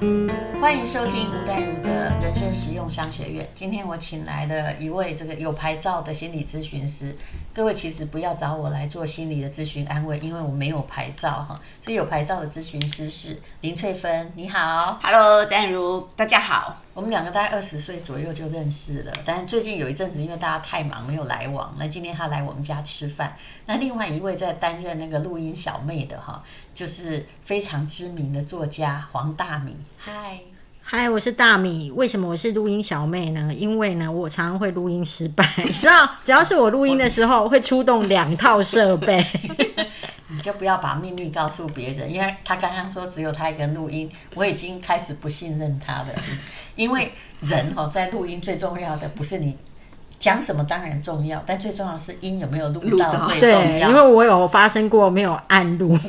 Thank you. 欢迎收听吴淡如的人生实用商学院。今天我请来了一位这个有牌照的心理咨询师。各位其实不要找我来做心理的咨询安慰，因为我没有牌照哈。这有牌照的咨询师是林翠芬。你好，Hello，淡如，大家好。我们两个大概二十岁左右就认识了，但最近有一阵子因为大家太忙没有来往。那今天他来我们家吃饭。那另外一位在担任那个录音小妹的哈，就是非常知名的作家黄大米。嗨。嗨，我是大米。为什么我是录音小妹呢？因为呢，我常常会录音失败。你知道，只要是我录音的时候，会出动两套设备。你就不要把秘密告诉别人，因为他刚刚说只有他一个录音，我已经开始不信任他了。因为人哦，在录音最重要的不是你讲什么，当然重要，但最重要是音有没有录到最重要。对，因为我有发生过没有按录。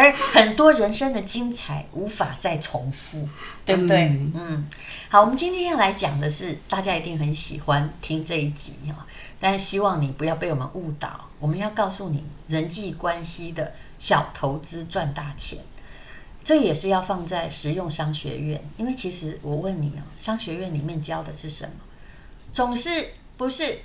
而很多人生的精彩无法再重复，对不对？嗯，嗯，好，我们今天要来讲的是，大家一定很喜欢听这一集哈，但是希望你不要被我们误导。我们要告诉你人际关系的小投资赚大钱，这也是要放在实用商学院。因为其实我问你哦，商学院里面教的是什么？总是不是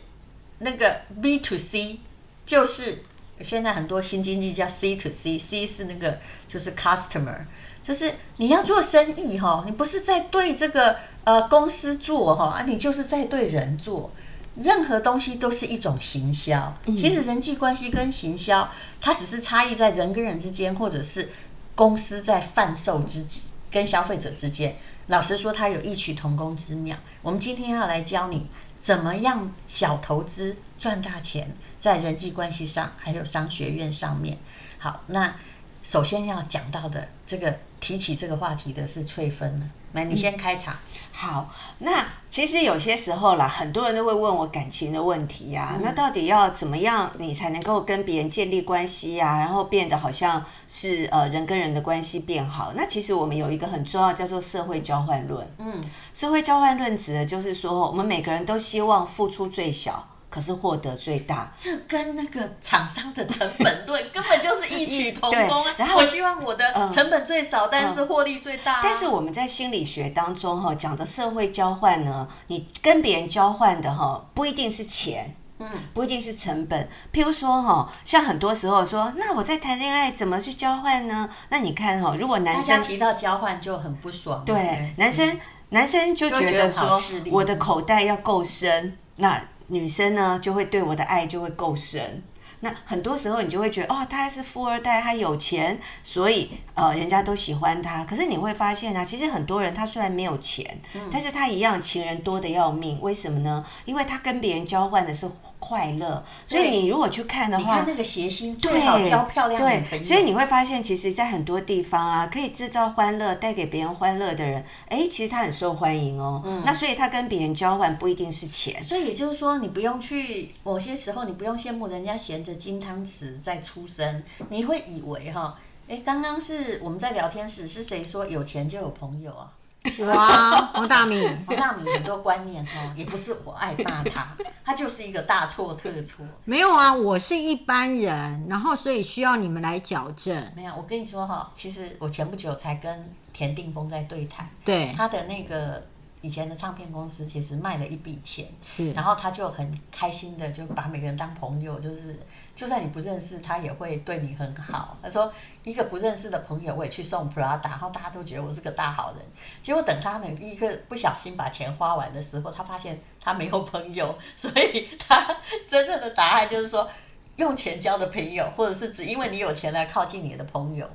那个 B to C，就是。现在很多新经济叫 C to C，C 是那个就是 customer，就是你要做生意哈，你不是在对这个呃公司做哈，啊你就是在对人做，任何东西都是一种行销。其实人际关系跟行销，它只是差异在人跟人之间，或者是公司在贩售自己跟消费者之间。老实说，它有异曲同工之妙。我们今天要来教你怎么样小投资赚大钱。在人际关系上，还有商学院上面，好，那首先要讲到的这个提起这个话题的是翠芬了，来，你先开场。嗯、好，那其实有些时候啦，很多人都会问我感情的问题呀、啊，嗯、那到底要怎么样你才能够跟别人建立关系呀、啊，然后变得好像是呃人跟人的关系变好？那其实我们有一个很重要叫做社会交换论。嗯，社会交换论指的就是说，我们每个人都希望付出最小。可是获得最大，这跟那个厂商的成本对根本就是异曲同工啊！然后我希望我的成本最少，嗯、但是获利最大、啊。但是我们在心理学当中哈讲的社会交换呢，你跟别人交换的哈不一定是钱，嗯，不一定是成本。譬如说哈，像很多时候说，那我在谈恋爱怎么去交换呢？那你看哈，如果男生提到交换就很不爽，对，嗯、男生男生就觉得说，我的口袋要够深，那。女生呢，就会对我的爱就会够深。那很多时候你就会觉得，哦，他还是富二代，他有钱，所以呃，人家都喜欢他。可是你会发现啊，其实很多人他虽然没有钱，但是他一样情人多的要命。为什么呢？因为他跟别人交换的是快乐。所以你如果去看的话，你看那个谐星最好交漂亮女朋友。对，所以你会发现，其实，在很多地方啊，可以制造欢乐、带给别人欢乐的人，哎，其实他很受欢迎哦。嗯。那所以他跟别人交换不一定是钱。所以也就是说，你不用去某些时候，你不用羡慕人家衔着金汤匙在出生，你会以为哈，哎，刚刚是我们在聊天时，是谁说有钱就有朋友啊？哇，黄大米，黄大米很多观念哈，也不是我爱骂他，他就是一个大错特错。没有啊，我是一般人，然后所以需要你们来矫正。没有，我跟你说哈，其实我前不久才跟田定峰在对谈，对他的那个。以前的唱片公司其实卖了一笔钱，是，然后他就很开心的就把每个人当朋友，就是就算你不认识他也会对你很好。他说一个不认识的朋友我也去送 Prada，然后大家都觉得我是个大好人。结果等他呢一个不小心把钱花完的时候，他发现他没有朋友，所以他真正的答案就是说，用钱交的朋友，或者是只因为你有钱来靠近你的朋友。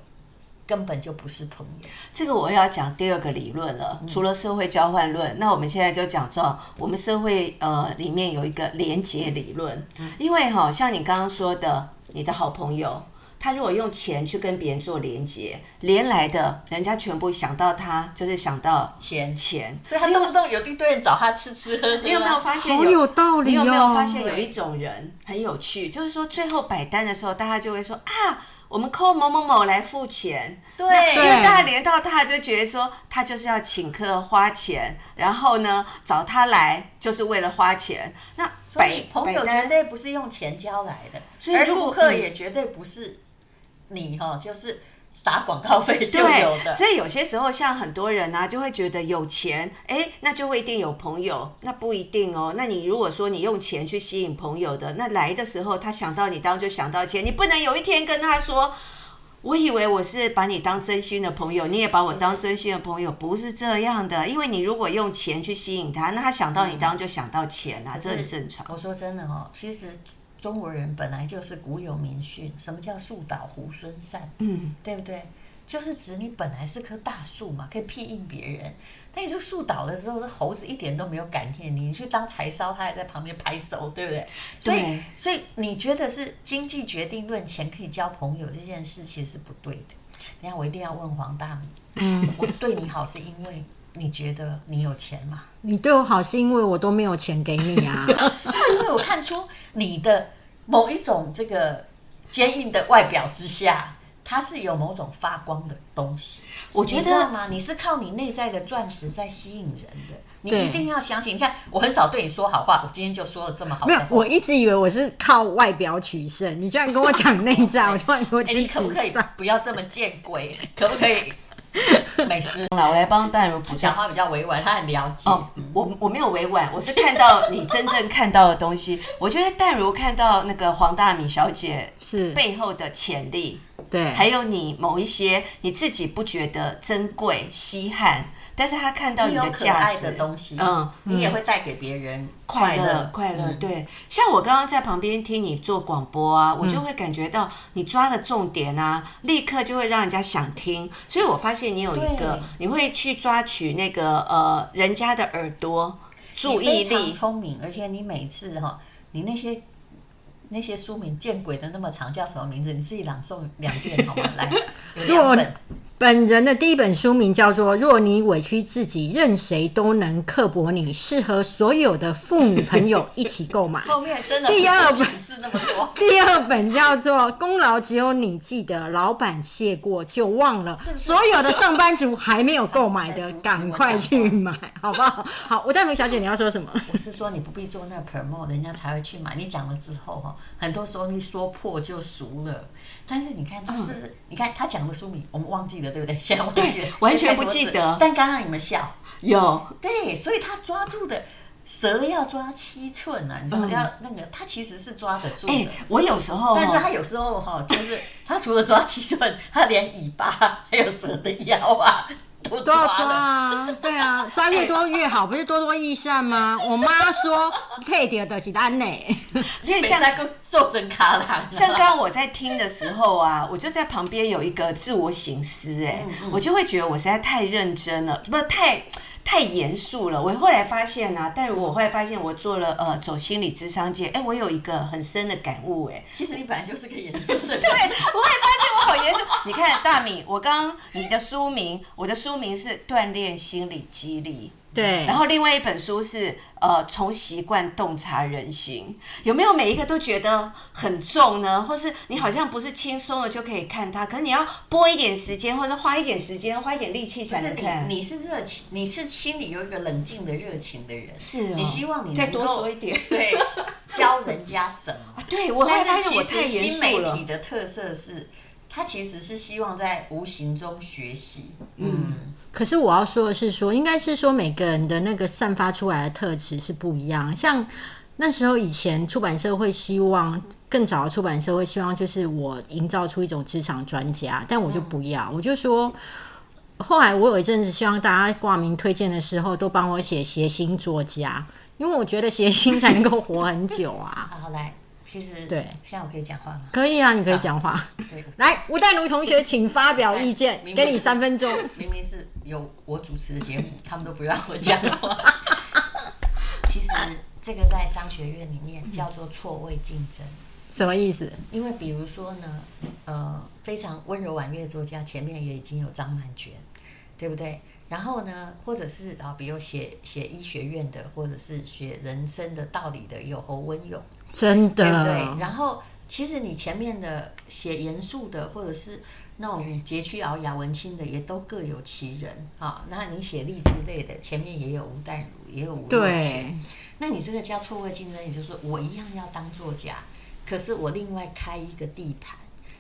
根本就不是朋友。这个我要讲第二个理论了。嗯、除了社会交换论，那我们现在就讲到我们社会呃里面有一个连结理论。嗯、因为哈，像你刚刚说的，你的好朋友，他如果用钱去跟别人做连结，连来的人家全部想到他，就是想到钱钱，所以他动不动有一堆人找他吃吃喝喝。你有没有发现有？好有道理哦。你有没有发现有一种人 很有趣？就是说最后摆单的时候，大家就会说啊。我们 call 某某某来付钱，对，因为大家连到他，就觉得说他就是要请客花钱，然后呢找他来就是为了花钱。那所以朋友绝对不是用钱交来的，所以顾客也绝对不是你哈，就是撒广告费就有的。所以有些时候，像很多人呢、啊，就会觉得有钱，哎，那就会一定有朋友，那不一定哦。那你如果说你用钱去吸引朋友的，那来的时候他想到你，当然就想到钱，你不能有一天跟他说。我以为我是把你当真心的朋友，你也把我当真心的朋友，不是这样的。因为你如果用钱去吸引他，那他想到你，当然就想到钱啊，这很正常。我说真的哦，其实中国人本来就是古有名训，什么叫树倒猢狲散？嗯，对不对？就是指你本来是棵大树嘛，可以庇应别人。但你这树倒了之后，这猴子一点都没有感念你，你去当柴烧，他还在旁边拍手，对不对？所以，所以你觉得是经济决定论，钱可以交朋友这件事，其实是不对的。等下我一定要问黄大米，嗯，我对你好是因为你觉得你有钱吗？你对我好是因为我都没有钱给你啊？我看出你的某一种这个坚硬的外表之下。它是有某种发光的东西，我觉得吗？你是靠你内在的钻石在吸引人的，你一定要相信。你看，我很少对你说好话，我今天就说了这么好的话。没有，我一直以为我是靠外表取胜，你居然跟我讲内在，我突然有点、欸、你可不可以不要这么见鬼？可不可以？美食，来，我来帮淡如补讲话比较委婉，他很了解。哦，我我没有委婉，我是看到你真正看到的东西。我觉得淡如看到那个黄大米小姐是背后的潜力，对，还有你某一些你自己不觉得珍贵稀罕。但是他看到你的价值的东西，嗯，你也会带给别人快乐，快乐。对，像我刚刚在旁边听你做广播啊，我就会感觉到你抓的重点啊，立刻就会让人家想听。所以我发现你有一个，你会去抓取那个呃人家的耳朵注意力，聪明，而且你每次哈，你那些那些书名见鬼的那么长，叫什么名字？你自己朗诵两遍好吗？来，有两本。本人的第一本书名叫做《若你委屈自己，任谁都能刻薄你》，适合所有的父女朋友一起购买。后面真的第二本是那么多。第二本叫做《功劳只有你记得，老板谢过就忘了》，所有的上班族还没有购买的，赶快去买，好不好？好，吴淡如小姐，你要说什么？我是说你不必做那个 promote，人家才会去买。你讲了之后哈，很多时候你说破就熟了。但是你看他是不是？嗯、你看他讲的书名，我们忘记了，对不对？现在忘记了，完全不记得。但刚刚你们笑，有对，所以他抓住的蛇要抓七寸啊，你知道要那个，他其实是抓得住的。我有时候，但是他有时候哈，就是他除了抓七寸，他连尾巴还有蛇的腰啊。都，都要抓啊，对啊，抓越多越好，不是多多益善吗？我妈说配点的是安内，所以像个做真卡郎。像刚刚我在听的时候啊，我就在旁边有一个自我醒思，哎，我就会觉得我实在太认真了，不是太。太严肃了。我后来发现啊，但我后来发现，我做了呃走心理智商界，哎、欸，我有一个很深的感悟，哎，其实你本来就是个严肃的人。对，我也发现我好严肃。你看大米，我刚你的书名，我的书名是锻炼心理肌力。对，然后另外一本书是呃，从习惯洞察人心，有没有每一个都觉得很重呢？或是你好像不是轻松的就可以看它，可是你要拨一点时间，或者花一点时间，花一点力气才能看。你，你是热情，你是心里有一个冷静的热情的人，是、哦、你希望你再多说一点，对，教人家什么？对，我发现我太严肃了。新媒体的特色是，它其实是希望在无形中学习，嗯。嗯可是我要说的是说，说应该是说每个人的那个散发出来的特质是不一样。像那时候以前出版社会希望更早的出版社会希望就是我营造出一种职场专家，但我就不要，嗯、我就说，后来我有一阵子希望大家挂名推荐的时候都帮我写谐星作家，因为我觉得谐星才能够活很久啊。好，好来。其实对，现在我可以讲话吗？可以啊，你可以讲话。来，吴淡如同学，请发表意见，给你三分钟。明明是有我主持的节目，他们都不让我讲话。其实这个在商学院里面叫做错位竞争，什么意思？因为比如说呢，呃，非常温柔婉约的作家前面也已经有张曼娟，对不对？然后呢，或者是啊，比如写写医学院的，或者是写人生的道理的，有侯文咏。真的，对不对？然后，其实你前面的写严肃的，或者是那种佶屈聱牙文青的，也都各有其人啊。那你写励志类的，前面也有吴淡如，也有吴若权。那你这个叫错位竞争，也就是说，我一样要当作家，可是我另外开一个地盘。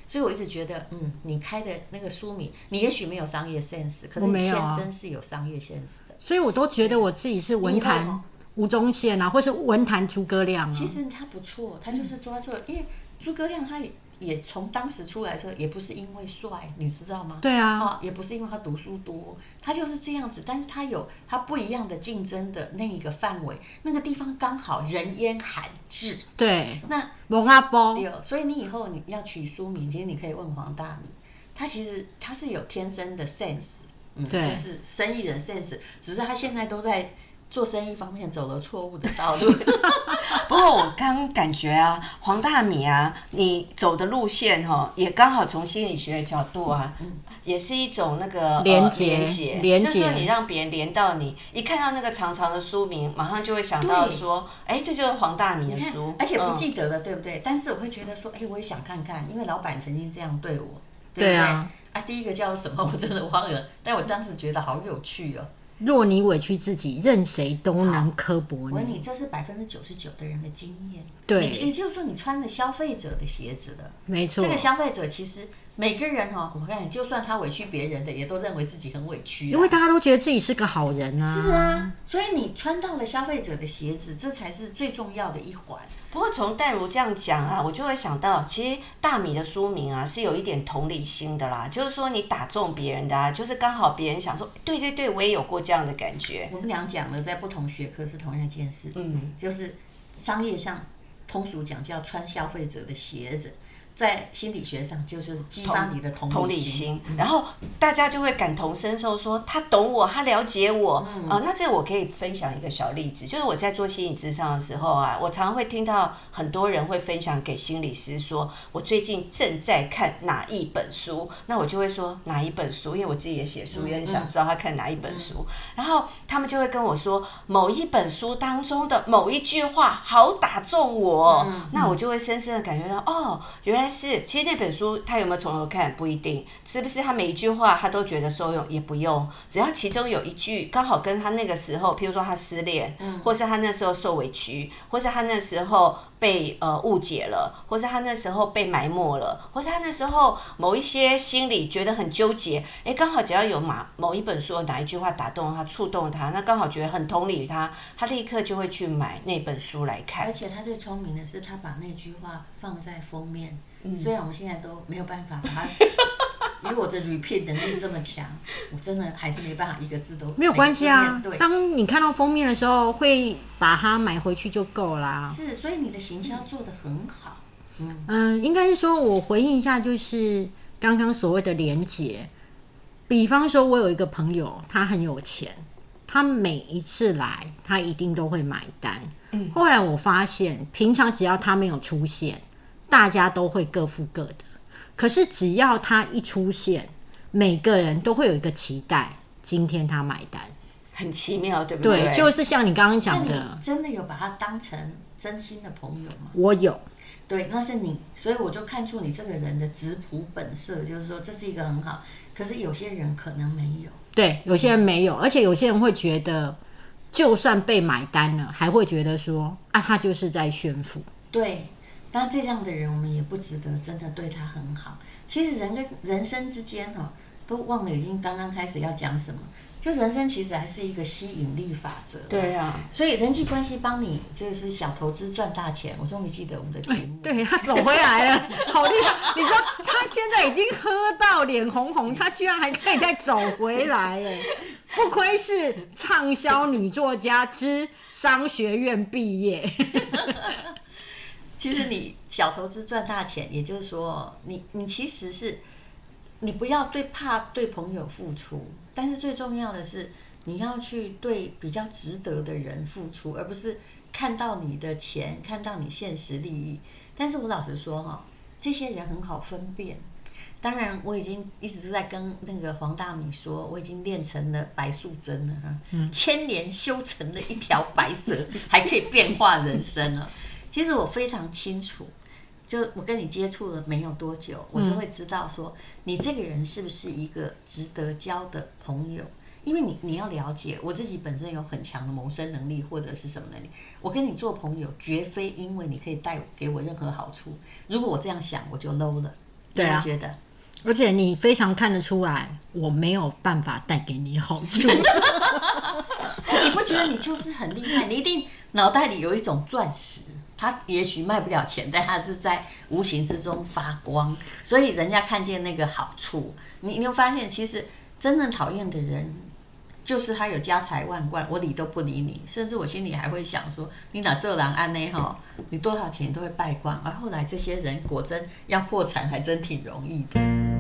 所以我一直觉得，嗯，你开的那个书名，你也许没有商业 sense，可是你天生是有商业 sense 的。所以我都觉得我自己是文坛吴宗宪啊，或是文坛诸葛亮啊。其实他不错，他就是抓住了，因为诸葛亮他也。也从当时出来的时候，也不是因为帅，你知道吗？对啊，啊，也不是因为他读书多，他就是这样子。但是他有他不一样的竞争的那一个范围，那个地方刚好人烟罕至。对，那蒙阿波。对，所以你以后你要取书名，其实你可以问黄大米，他其实他是有天生的 sense，嗯，对就是生意人 sense，只是他现在都在。做生意方面走了错误的道路，不过我刚感觉啊，黄大米啊，你走的路线哈，也刚好从心理学的角度啊，也是一种那个连接，连接，就是说你让别人连到你，一看到那个长长的书名，马上就会想到说，哎，这就是黄大米的书，而且不记得了，对不对？但是我会觉得说，哎，我也想看看，因为老板曾经这样对我，对啊，啊，第一个叫什么我真的忘了，但我当时觉得好有趣哦。若你委屈自己，任谁都能刻薄你。我问你，这是百分之九十九的人的经验。对，也就是说，你穿了消费者的鞋子了。没错。这个消费者其实每个人哈，我看，就算他委屈别人的，也都认为自己很委屈。因为大家都觉得自己是个好人啊。是啊，所以你穿到了消费者的鞋子，这才是最重要的一环。不过从淡如这样讲啊，我就会想到，其实大米的书名啊是有一点同理心的啦，就是说你打中别人的啊，就是刚好别人想说，对对对，我也有过这样的感觉。我们俩讲的在不同学科是同样一件事，嗯，就是商业上通俗讲叫穿消费者的鞋子。在心理学上，就是激发你的同理心，然后大家就会感同身受，说他懂我，他了解我。啊、嗯。呃。那这我可以分享一个小例子，就是我在做心理咨商的时候啊，我常常会听到很多人会分享给心理师说，我最近正在看哪一本书，那我就会说哪一本书，因为我自己也写书，也很想知道他看哪一本书。然后他们就会跟我说，某一本书当中的某一句话好打中我，那我就会深深的感觉到，哦，原来。是，其实那本书他有没有从头看不一定，是不是他每一句话他都觉得受用也不用，只要其中有一句刚好跟他那个时候，譬如说他失恋，或是他那时候受委屈，或是他那时候被呃误解了，或是他那时候被埋没了，或是他那时候某一些心里觉得很纠结，哎，刚好只要有马某一本书哪一句话打动他、触动他，那刚好觉得很同理他，他立刻就会去买那本书来看。而且他最聪明的是，他把那句话放在封面。嗯、虽然我们现在都没有办法把它，以我的 repeat 能力这么强，我真的还是没办法一个字都没有关系啊。对当你看到封面的时候，会把它买回去就够啦。是，所以你的行销做得很好。嗯，嗯，应该是说，我回应一下，就是刚刚所谓的连结。比方说，我有一个朋友，他很有钱，他每一次来，他一定都会买单。嗯，后来我发现，平常只要他没有出现。大家都会各付各的，可是只要他一出现，每个人都会有一个期待，今天他买单，很奇妙，对不对？对，就是像你刚刚讲的，真的有把他当成真心的朋友吗？我有，对，那是你，所以我就看出你这个人的质朴本色，就是说这是一个很好。可是有些人可能没有，对，有些人没有，而且有些人会觉得，就算被买单了，还会觉得说啊，他就是在炫富，对。但这样的人，我们也不值得真的对他很好。其实人跟人生之间哦，都忘了已经刚刚开始要讲什么。就人生其实还是一个吸引力法则。对啊，所以人际关系帮你就是小投资赚大钱。我终于记得我们的题目。对，他走回来了，好厉害！你说他现在已经喝到脸红红，他居然还可以再走回来，哎，不愧是畅销女作家之商学院毕业。其实你小投资赚大钱，也就是说，你你其实是，你不要对怕对朋友付出，但是最重要的是，你要去对比较值得的人付出，而不是看到你的钱，看到你现实利益。但是我老实说哈，这些人很好分辨。当然，我已经一直是在跟那个黄大米说，我已经练成了白素贞了哈，嗯、千年修成了一条白蛇，还可以变化人生了。其实我非常清楚，就我跟你接触了没有多久，我就会知道说你这个人是不是一个值得交的朋友。因为你你要了解，我自己本身有很强的谋生能力或者是什么能力，我跟你做朋友绝非因为你可以带给我任何好处。如果我这样想，我就 low 了。对啊，觉得，而且你非常看得出来，我没有办法带给你好处。你不觉得你就是很厉害？你一定脑袋里有一种钻石，它也许卖不了钱，但它是在无形之中发光，所以人家看见那个好处。你你会发现，其实真正讨厌的人。就是他有家财万贯，我理都不理你，甚至我心里还会想说，你哪这狼安呢？哈，你多少钱都会败光。而后来这些人果真要破产，还真挺容易的。